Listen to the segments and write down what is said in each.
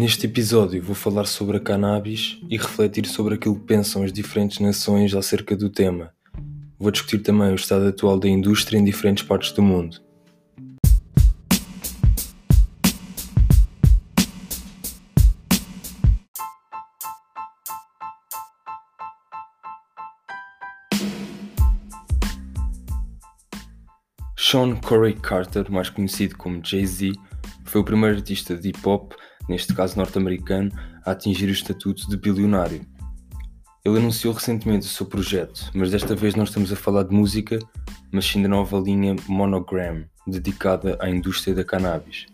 Neste episódio vou falar sobre a cannabis e refletir sobre aquilo que pensam as diferentes nações acerca do tema. Vou discutir também o estado atual da indústria em diferentes partes do mundo. Sean Corey Carter, mais conhecido como Jay-Z, foi o primeiro artista de hip hop, neste caso norte-americano, a atingir o estatuto de bilionário. Ele anunciou recentemente o seu projeto, mas desta vez não estamos a falar de música, mas sim da nova linha Monogram, dedicada à indústria da cannabis.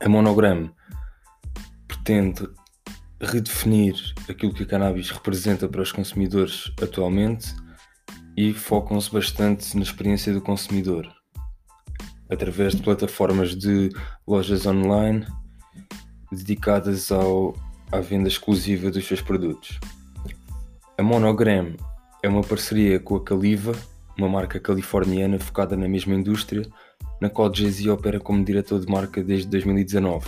A Monogram pretende redefinir aquilo que a cannabis representa para os consumidores atualmente e focam-se bastante na experiência do consumidor, através de plataformas de lojas online dedicadas ao, à venda exclusiva dos seus produtos. A Monogram é uma parceria com a Caliva, uma marca californiana focada na mesma indústria, na qual Jay-Z opera como diretor de marca desde 2019.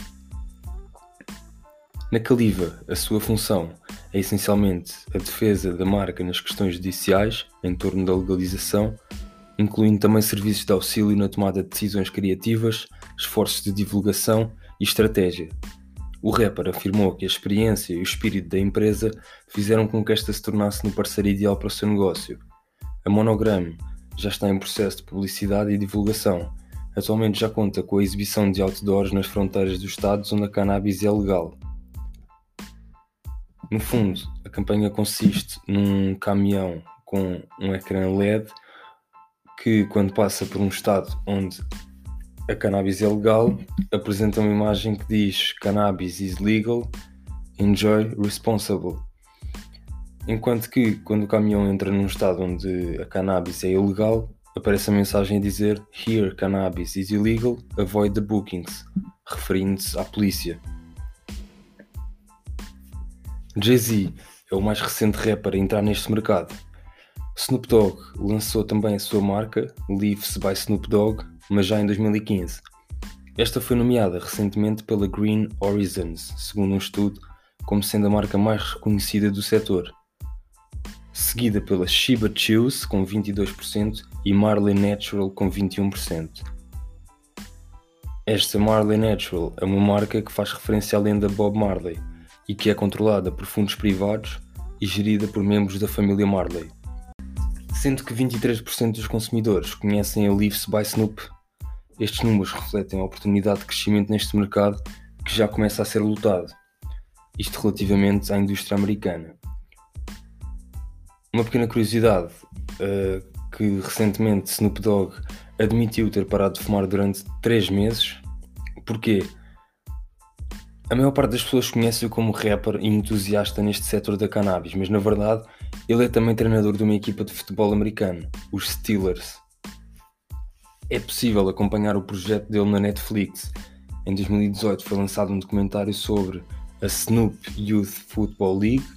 Na Caliva, a sua função é essencialmente a defesa da marca nas questões judiciais em torno da legalização, incluindo também serviços de auxílio na tomada de decisões criativas, esforços de divulgação e estratégia. O rapper afirmou que a experiência e o espírito da empresa fizeram com que esta se tornasse no parceiro ideal para o seu negócio. A Monogram já está em processo de publicidade e divulgação. Atualmente já conta com a exibição de outdoors nas fronteiras dos estados onde a cannabis é legal. No fundo, a campanha consiste num caminhão com um ecrã LED que, quando passa por um estado onde a cannabis é legal, apresenta uma imagem que diz Cannabis is legal, enjoy responsible. Enquanto que, quando o caminhão entra num estado onde a cannabis é ilegal, aparece a mensagem a dizer Here cannabis is illegal, avoid the bookings, referindo-se à polícia. Jay-Z é o mais recente rapper a entrar neste mercado. Snoop Dogg lançou também a sua marca, Leaves by Snoop Dogg, mas já em 2015. Esta foi nomeada recentemente pela Green Horizons, segundo um estudo, como sendo a marca mais reconhecida do setor. Seguida pela Shiba Chews com 22% e Marley Natural com 21%. Esta Marley Natural é uma marca que faz referência à lenda Bob Marley, e que é controlada por fundos privados e gerida por membros da família Marley. Sendo que 23% dos consumidores conhecem a Leaves by Snoop, estes números refletem a oportunidade de crescimento neste mercado que já começa a ser lutado, isto relativamente à indústria americana. Uma pequena curiosidade, uh, que recentemente Snoop Dogg admitiu ter parado de fumar durante 3 meses. Porquê? A maior parte das pessoas conhece-o como rapper e entusiasta neste setor da cannabis, mas na verdade ele é também treinador de uma equipa de futebol americano, os Steelers. É possível acompanhar o projeto dele na Netflix. Em 2018 foi lançado um documentário sobre a Snoop Youth Football League,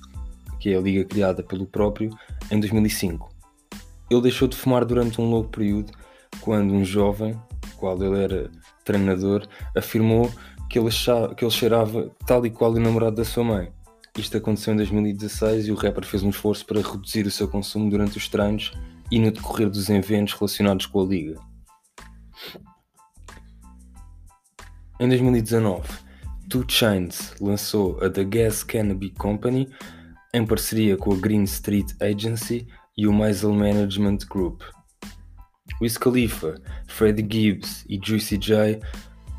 que é a liga criada pelo próprio, em 2005. Ele deixou de fumar durante um longo período quando um jovem, qual ele era treinador, afirmou que ele, achava, que ele cheirava tal e qual o namorado da sua mãe. Isto aconteceu em 2016 e o rapper fez um esforço para reduzir o seu consumo durante os treinos e no decorrer dos eventos relacionados com a liga. Em 2019, Two Chainz lançou a The Gas Cannabis Company em parceria com a Green Street Agency e o Maisel Management Group. Wiz Khalifa, Freddie Gibbs e Juicy J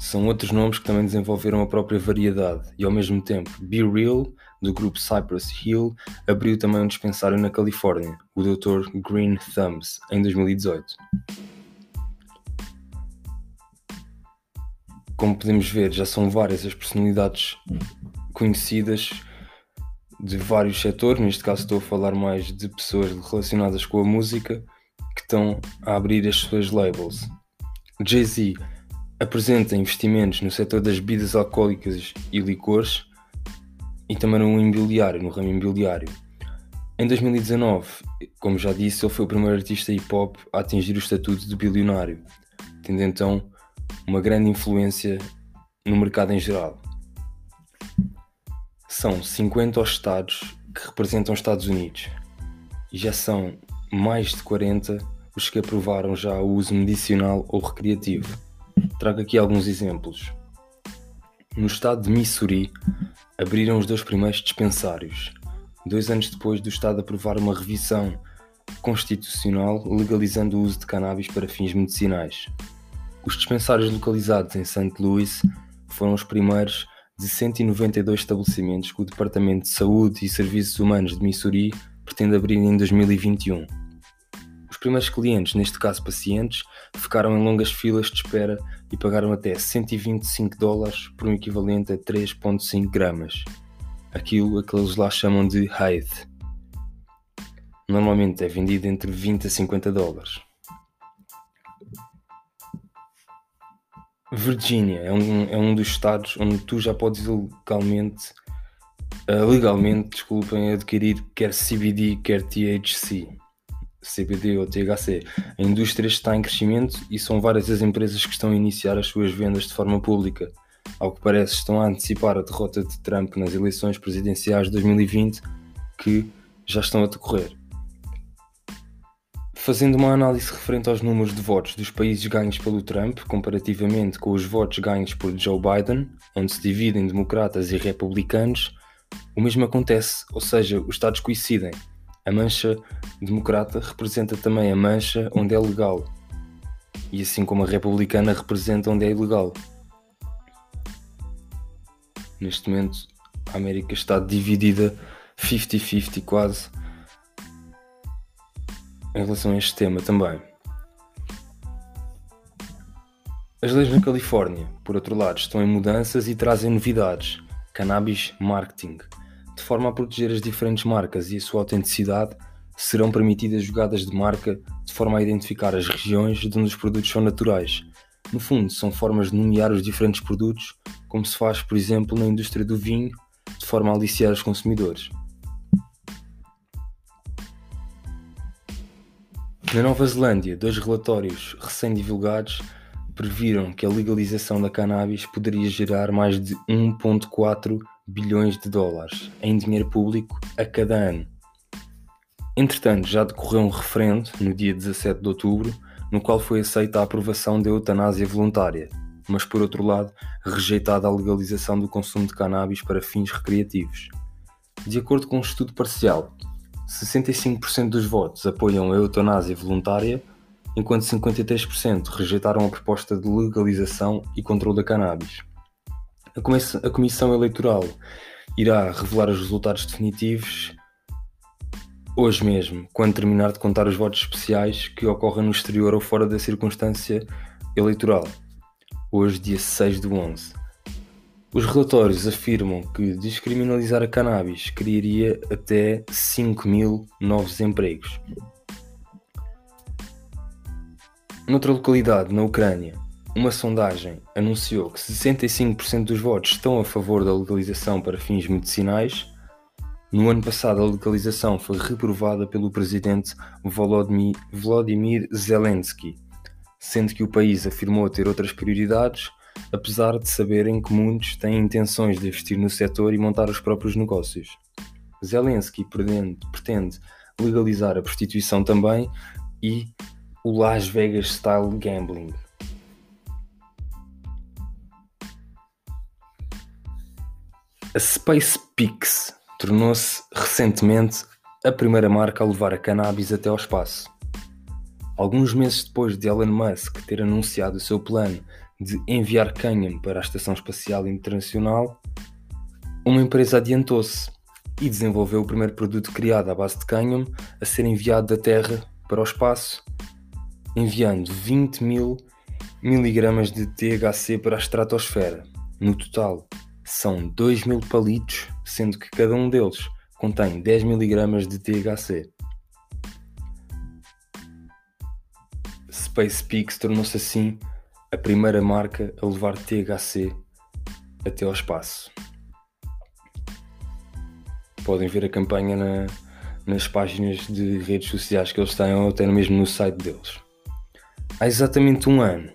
são outros nomes que também desenvolveram a própria variedade e ao mesmo tempo Be Real, do grupo Cypress Hill, abriu também um dispensário na Califórnia, o Dr. Green Thumbs, em 2018. Como podemos ver, já são várias as personalidades conhecidas de vários setores, neste caso estou a falar mais de pessoas relacionadas com a música que estão a abrir as suas labels. Jay-Z apresenta investimentos no setor das bebidas alcoólicas e licores e também no imobiliário, no ramo imobiliário. Em 2019, como já disse, ele foi o primeiro artista hip hop a atingir o estatuto de bilionário, tendo então uma grande influência no mercado em geral. São 50 os estados que representam os Estados Unidos e já são mais de 40 os que aprovaram já o uso medicinal ou recreativo. Trago aqui alguns exemplos. No estado de Missouri, abriram os dois primeiros dispensários, dois anos depois do Estado aprovar uma revisão constitucional legalizando o uso de cannabis para fins medicinais. Os dispensários localizados em St. Louis foram os primeiros de 192 estabelecimentos que o Departamento de Saúde e Serviços Humanos de Missouri pretende abrir em 2021. Os primeiros clientes, neste caso pacientes, ficaram em longas filas de espera e pagaram até 125 dólares por um equivalente a 3,5 gramas. Aquilo que eles lá chamam de Hyde. Normalmente é vendido entre 20 a 50 dólares. Virgínia é um, é um dos estados onde tu já podes legalmente, uh, legalmente, desculpem, adquirir quer CBD, quer THC, CBD ou THC. A indústria está em crescimento e são várias as empresas que estão a iniciar as suas vendas de forma pública. Ao que parece, estão a antecipar a derrota de Trump nas eleições presidenciais de 2020 que já estão a decorrer. Fazendo uma análise referente aos números de votos dos países ganhos pelo Trump, comparativamente com os votos ganhos por Joe Biden, onde se dividem democratas e republicanos, o mesmo acontece, ou seja, os estados coincidem. A mancha democrata representa também a mancha onde é legal, e assim como a republicana representa onde é ilegal. Neste momento, a América está dividida 50-50 quase em relação a este tema também. As leis na Califórnia, por outro lado, estão em mudanças e trazem novidades. Cannabis Marketing. De forma a proteger as diferentes marcas e a sua autenticidade, serão permitidas jogadas de marca de forma a identificar as regiões de onde os produtos são naturais. No fundo, são formas de nomear os diferentes produtos, como se faz, por exemplo, na indústria do vinho, de forma a aliciar os consumidores. Na Nova Zelândia, dois relatórios recém-divulgados previram que a legalização da cannabis poderia gerar mais de 1,4 bilhões de dólares em dinheiro público a cada ano. Entretanto, já decorreu um referendo no dia 17 de outubro, no qual foi aceita a aprovação da eutanásia voluntária, mas por outro lado, rejeitada a legalização do consumo de cannabis para fins recreativos. De acordo com um estudo parcial, 65% dos votos apoiam a eutanásia voluntária, enquanto 53% rejeitaram a proposta de legalização e controle da cannabis. A Comissão Eleitoral irá revelar os resultados definitivos hoje mesmo, quando terminar de contar os votos especiais que ocorrem no exterior ou fora da circunstância eleitoral. Hoje, dia 6 de 11. Os relatórios afirmam que descriminalizar a cannabis criaria até 5 mil novos empregos. Noutra localidade, na Ucrânia, uma sondagem anunciou que 65% dos votos estão a favor da legalização para fins medicinais. No ano passado, a legalização foi reprovada pelo presidente Volodymyr Zelensky, sendo que o país afirmou ter outras prioridades apesar de saberem que muitos têm intenções de investir no setor e montar os próprios negócios. Zelensky pretende, legalizar a prostituição também e o Las Vegas Style Gambling. A SpaceX tornou-se recentemente a primeira marca a levar a cannabis até ao espaço. Alguns meses depois de Elon Musk ter anunciado o seu plano de enviar cânion para a Estação Espacial Internacional, uma empresa adiantou-se e desenvolveu o primeiro produto criado à base de cânion a ser enviado da Terra para o espaço, enviando 20 mil miligramas de THC para a estratosfera. No total, são 2 mil palitos, sendo que cada um deles contém 10 miligramas de THC. SpaceX tornou-se assim a primeira marca a levar THC até ao espaço. Podem ver a campanha na, nas páginas de redes sociais que eles têm ou até mesmo no site deles. Há exatamente um ano,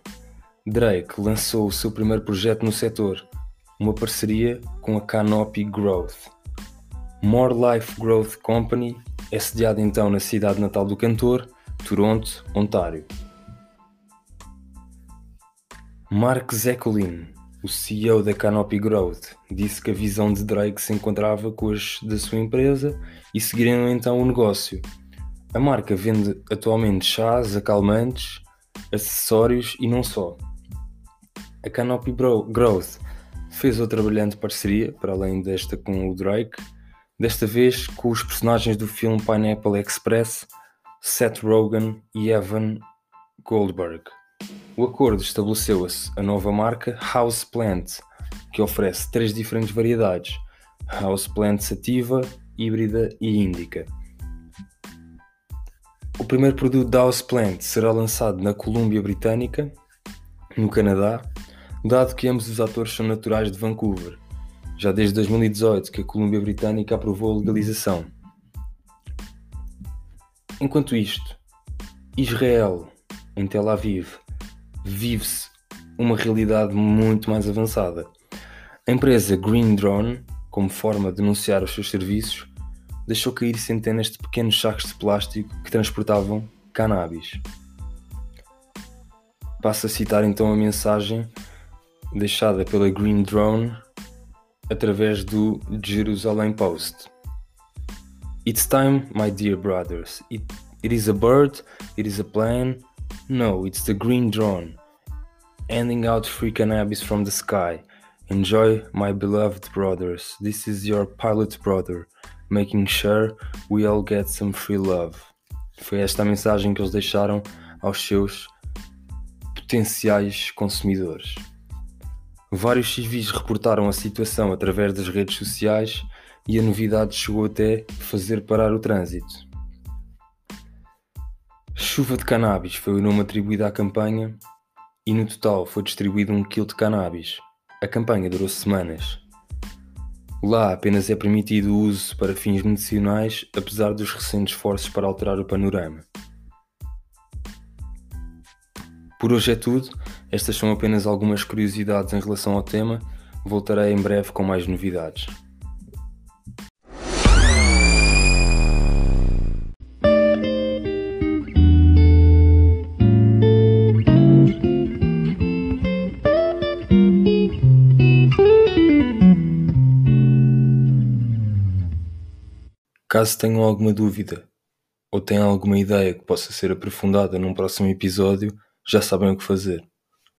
Drake lançou o seu primeiro projeto no setor, uma parceria com a Canopy Growth. More Life Growth Company é sediada então na cidade natal do cantor, Toronto, Ontário. Mark Zekulin, o CEO da Canopy Growth, disse que a visão de Drake se encontrava com as da sua empresa e seguiriam então o negócio. A marca vende atualmente chás, acalmantes, acessórios e não só. A Canopy Growth fez outra brilhante parceria, para além desta com o Drake, desta vez com os personagens do filme Pineapple Express, Seth Rogen e Evan Goldberg. O acordo estabeleceu a nova marca Houseplant, que oferece três diferentes variedades: Houseplant sativa, híbrida e índica. O primeiro produto da Houseplant será lançado na Colômbia Britânica, no Canadá, dado que ambos os atores são naturais de Vancouver, já desde 2018 que a Colômbia Britânica aprovou a legalização. Enquanto isto, Israel, em Tel Aviv, vive-se uma realidade muito mais avançada. A empresa Green Drone, como forma de anunciar os seus serviços, deixou cair centenas de pequenos sacos de plástico que transportavam cannabis. Passo a citar então a mensagem deixada pela Green Drone através do Jerusalem Post. It's time, my dear brothers. It, it is a bird, it is a plane. No, it's the Green Drone. Handing out free cannabis from the sky. Enjoy, my beloved brothers. This is your pilot brother, making sure we all get some free love. Foi esta a mensagem que eles deixaram aos seus potenciais consumidores. Vários civis reportaram a situação através das redes sociais e a novidade chegou até fazer parar o trânsito. Chuva de cannabis foi o nome atribuído à campanha e no total foi distribuído um quilo de cannabis. A campanha durou semanas. Lá apenas é permitido o uso para fins medicinais, apesar dos recentes esforços para alterar o panorama. Por hoje é tudo. Estas são apenas algumas curiosidades em relação ao tema. Voltarei em breve com mais novidades. Caso tenham alguma dúvida ou tenham alguma ideia que possa ser aprofundada num próximo episódio, já sabem o que fazer.